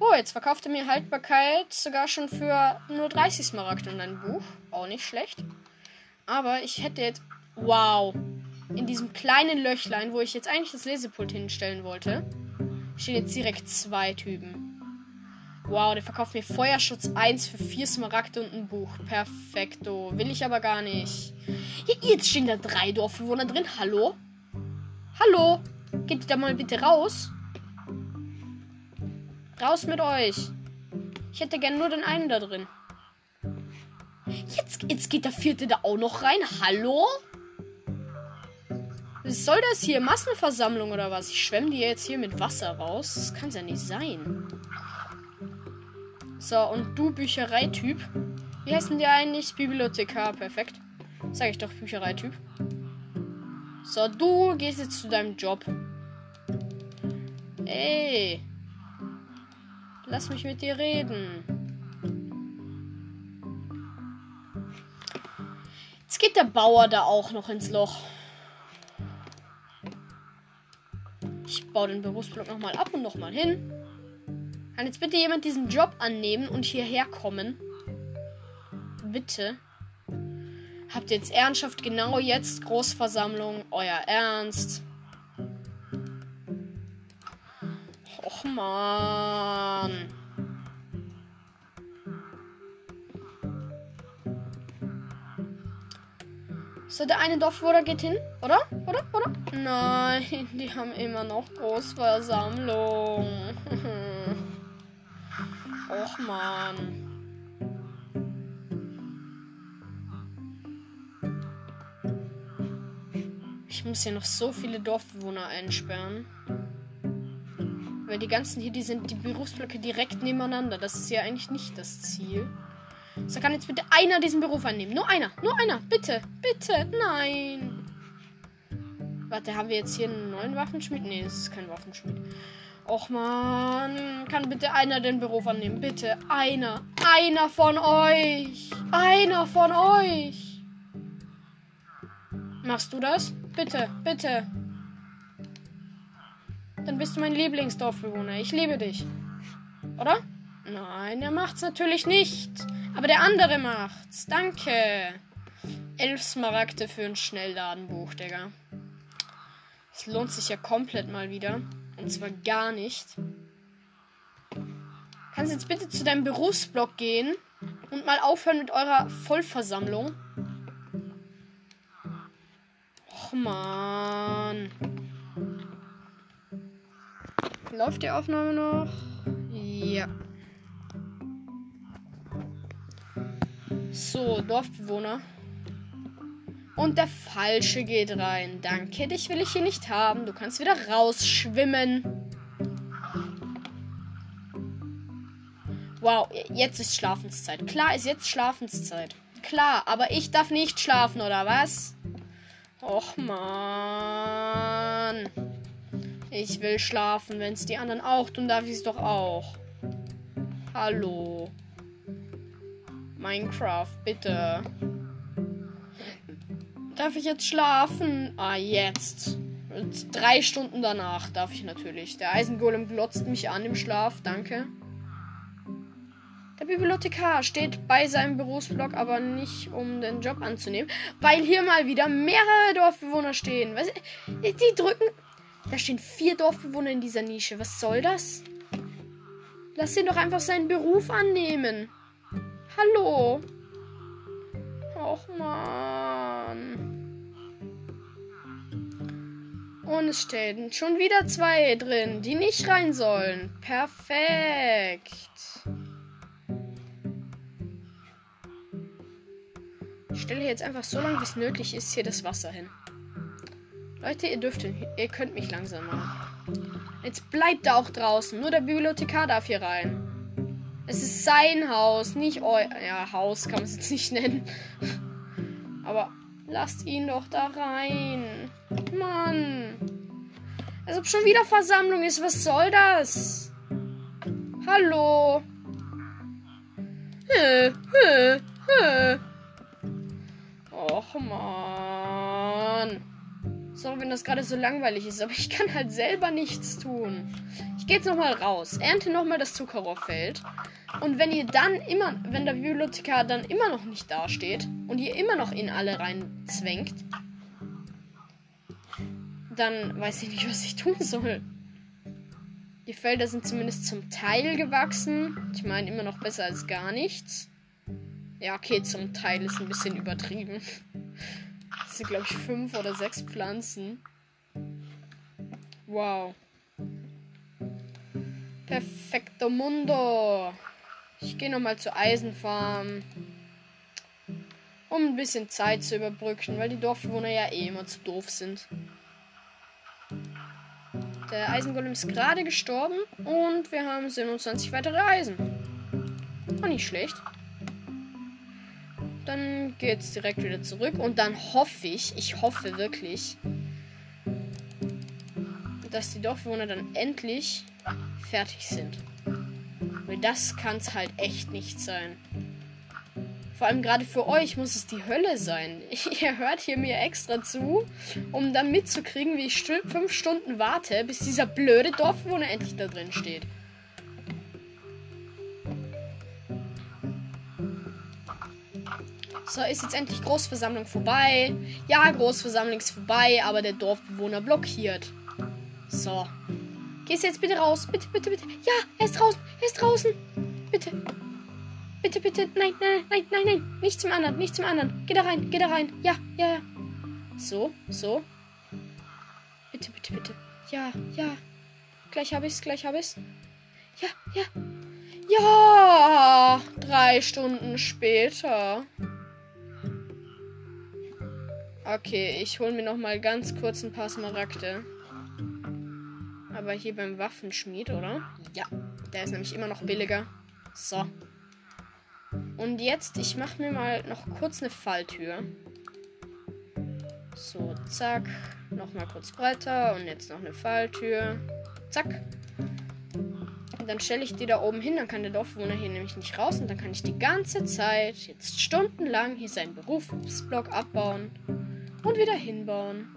[SPEAKER 1] Oh, jetzt verkauft er mir Haltbarkeit sogar schon für nur 30 Smaragd und ein Buch. Auch nicht schlecht. Aber ich hätte jetzt. Wow. In diesem kleinen Löchlein, wo ich jetzt eigentlich das Lesepult hinstellen wollte, stehen jetzt direkt zwei Typen. Wow, der verkauft mir Feuerschutz 1 für 4 Smaragde und ein Buch. Perfekto. Will ich aber gar nicht. Hier, jetzt stehen da drei Dorfbewohner drin. Hallo? Hallo? Geht da mal bitte raus? Raus mit euch. Ich hätte gern nur den einen da drin. Jetzt, jetzt geht der vierte da auch noch rein. Hallo? Was soll das hier? Massenversammlung oder was? Ich schwemme die jetzt hier mit Wasser raus. Das kann ja nicht sein. So, und du Büchereityp. Wie heißen die eigentlich? Bibliothekar, perfekt. Sag ich doch, Büchereityp. So, du gehst jetzt zu deinem Job. Ey. Lass mich mit dir reden. Jetzt geht der Bauer da auch noch ins Loch. Ich baue den Berufsblock nochmal ab und nochmal hin. Kann jetzt bitte jemand diesen Job annehmen und hierher kommen? Bitte. Habt ihr jetzt Ernsthaft genau jetzt Großversammlung? Euer Ernst? Och man. So, der eine Dorfbewohner geht hin, oder? Oder? Oder? Nein, die haben immer noch Großversammlung. Och man. Ich muss hier noch so viele Dorfbewohner einsperren. Weil die ganzen hier, die sind die Berufsblöcke direkt nebeneinander. Das ist ja eigentlich nicht das Ziel. So kann jetzt bitte einer diesen Beruf annehmen. Nur einer, nur einer. Bitte, bitte, nein. Warte, haben wir jetzt hier einen neuen Waffenschmied? Nee, das ist kein Waffenschmied. Och man, kann bitte einer den Beruf annehmen? Bitte, einer. Einer von euch. Einer von euch. Machst du das? Bitte, bitte. Dann bist du mein Lieblingsdorfbewohner. Ich liebe dich. Oder? Nein, er macht's natürlich nicht. Aber der andere macht's. Danke. Elf Smaragde für ein Schnellladenbuch, Digga. Es lohnt sich ja komplett mal wieder. Und zwar gar nicht. Kannst jetzt bitte zu deinem Berufsblock gehen und mal aufhören mit eurer Vollversammlung? Och man. Läuft die Aufnahme noch? Ja. So, Dorfbewohner. Und der Falsche geht rein. Danke, dich will ich hier nicht haben. Du kannst wieder rausschwimmen. Wow, jetzt ist Schlafenszeit. Klar ist jetzt Schlafenszeit. Klar, aber ich darf nicht schlafen, oder was? Och man. Ich will schlafen. Wenn es die anderen auch tun, darf ich es doch auch. Hallo. Minecraft, bitte. Darf ich jetzt schlafen? Ah, jetzt. Und drei Stunden danach darf ich natürlich. Der Eisengolem glotzt mich an im Schlaf. Danke. Der Bibliothekar steht bei seinem Berufsblock, aber nicht, um den Job anzunehmen, weil hier mal wieder mehrere Dorfbewohner stehen. Die drücken. Da stehen vier Dorfbewohner in dieser Nische. Was soll das? Lass ihn doch einfach seinen Beruf annehmen. Hallo. Och man. Und es stehen schon wieder zwei drin, die nicht rein sollen. Perfekt. Ich stelle jetzt einfach so lange, wie es nötig ist, hier das Wasser hin. Leute, ihr dürft, ihr könnt mich langsam machen. Jetzt bleibt da auch draußen. Nur der Bibliothekar darf hier rein. Es ist sein Haus, nicht euer ja, Haus, kann man es jetzt nicht nennen. Aber lasst ihn doch da rein. Mann. Als ob schon wieder Versammlung ist. Was soll das? Hallo. Hä, hä, hä. Och, Mann. Sorry, wenn das gerade so langweilig ist, aber ich kann halt selber nichts tun. Ich gehe jetzt nochmal raus, ernte nochmal das Zuckerrohrfeld. Und wenn ihr dann immer, wenn der Bibliothekar dann immer noch nicht dasteht und ihr immer noch in alle reinzwängt, dann weiß ich nicht, was ich tun soll. Die Felder sind zumindest zum Teil gewachsen. Ich meine, immer noch besser als gar nichts. Ja, okay, zum Teil ist ein bisschen übertrieben. Das sind, glaube ich, fünf oder sechs Pflanzen. Wow. Perfekto Mundo. Ich gehe nochmal zur Eisenfarm. Um ein bisschen Zeit zu überbrücken, weil die Dorfbewohner ja eh immer zu doof sind. Der Eisengolem ist gerade gestorben und wir haben 27 weitere Eisen. War nicht schlecht. Dann geht's direkt wieder zurück und dann hoffe ich, ich hoffe wirklich, dass die Dorfbewohner dann endlich fertig sind. Weil das kann's halt echt nicht sein. Vor allem gerade für euch muss es die Hölle sein. Ihr hört hier mir extra zu, um dann mitzukriegen, wie ich fünf Stunden warte, bis dieser blöde Dorfbewohner endlich da drin steht. So, ist jetzt endlich Großversammlung vorbei. Ja, Großversammlung ist vorbei, aber der Dorfbewohner blockiert. So. Gehst jetzt bitte raus. Bitte, bitte, bitte. Ja, er ist draußen. Er ist draußen. Bitte. Bitte, bitte. Nein, nein, nein, nein, nein. Nicht zum anderen, nicht zum anderen. Geh da rein, geh da rein. Ja, ja, ja. So, so. Bitte, bitte, bitte. Ja, ja. Gleich hab ich's, gleich hab ich's. Ja, ja. Ja! Drei Stunden später. Okay, ich hol mir noch mal ganz kurz ein paar Smaragde. Aber hier beim Waffenschmied, oder? Ja, der ist nämlich immer noch billiger. So. Und jetzt, ich mache mir mal noch kurz eine Falltür. So, zack. Nochmal kurz breiter und jetzt noch eine Falltür. Zack. Und dann stelle ich die da oben hin, dann kann der Dorfbewohner hier nämlich nicht raus und dann kann ich die ganze Zeit, jetzt stundenlang, hier seinen Berufsblock abbauen und wieder hinbauen.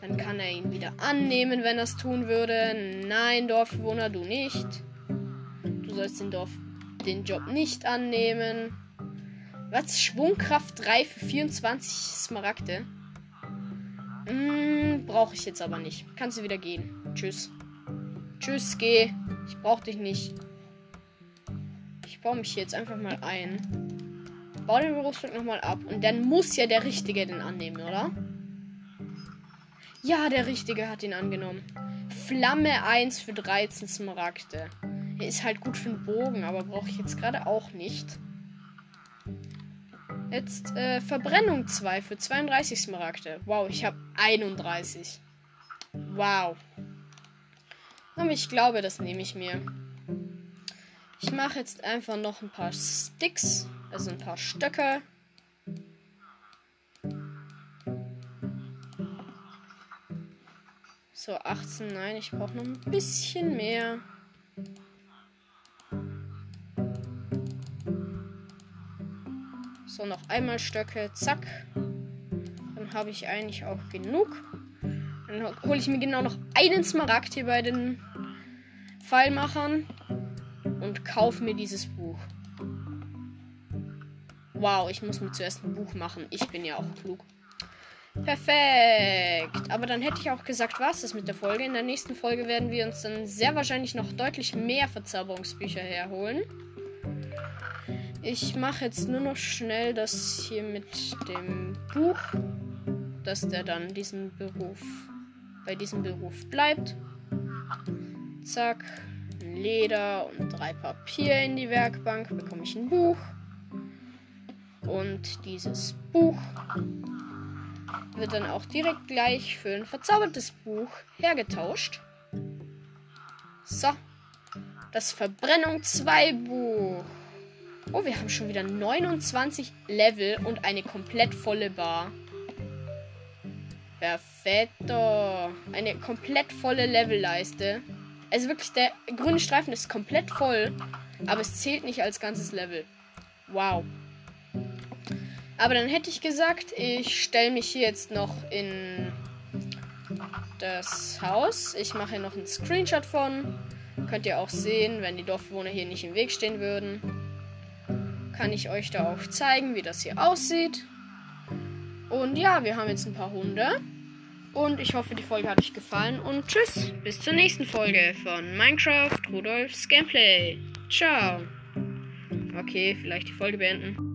[SPEAKER 1] Dann kann er ihn wieder annehmen, wenn er es tun würde. Nein, Dorfbewohner, du nicht. Du sollst den Dorf den Job nicht annehmen. Was? Schwungkraft 3 für 24 Smaragde? Hm, brauche ich jetzt aber nicht. Kannst du wieder gehen. Tschüss. Tschüss, geh. Ich brauche dich nicht. Ich baue mich jetzt einfach mal ein. Bau den Berufsflug nochmal ab. Und dann muss ja der Richtige den annehmen, oder? Ja, der Richtige hat ihn angenommen. Flamme 1 für 13 Smaragde. Er ist halt gut für den Bogen, aber brauche ich jetzt gerade auch nicht. Jetzt äh, Verbrennung 2 für 32 Smaragde. Wow, ich habe 31. Wow. Aber ich glaube, das nehme ich mir. Ich mache jetzt einfach noch ein paar Sticks, also ein paar Stöcke. So, 18, nein, ich brauche noch ein bisschen mehr. So, noch einmal Stöcke. Zack. Dann habe ich eigentlich auch genug. Dann hole ich mir genau noch einen Smaragd hier bei den Pfeilmachern. Und kaufe mir dieses Buch. Wow, ich muss mir zuerst ein Buch machen. Ich bin ja auch klug. Perfekt. Aber dann hätte ich auch gesagt, was ist mit der Folge. In der nächsten Folge werden wir uns dann sehr wahrscheinlich noch deutlich mehr Verzauberungsbücher herholen. Ich mache jetzt nur noch schnell das hier mit dem Buch, dass der dann diesen Beruf bei diesem Beruf bleibt. Zack, Leder und drei Papier in die Werkbank bekomme ich ein Buch. Und dieses Buch wird dann auch direkt gleich für ein verzaubertes Buch hergetauscht. So. Das Verbrennung 2 Buch. Oh, wir haben schon wieder 29 Level und eine komplett volle Bar. Perfetto. Eine komplett volle Levelleiste. Also wirklich, der grüne Streifen ist komplett voll, aber es zählt nicht als ganzes Level. Wow. Aber dann hätte ich gesagt, ich stelle mich hier jetzt noch in das Haus. Ich mache hier noch einen Screenshot von. Könnt ihr auch sehen, wenn die Dorfbewohner hier nicht im Weg stehen würden kann ich euch da auch zeigen, wie das hier aussieht. Und ja, wir haben jetzt ein paar Hunde. Und ich hoffe, die Folge hat euch gefallen. Und tschüss, bis zur nächsten Folge von Minecraft Rudolfs Gameplay. Ciao. Okay, vielleicht die Folge beenden.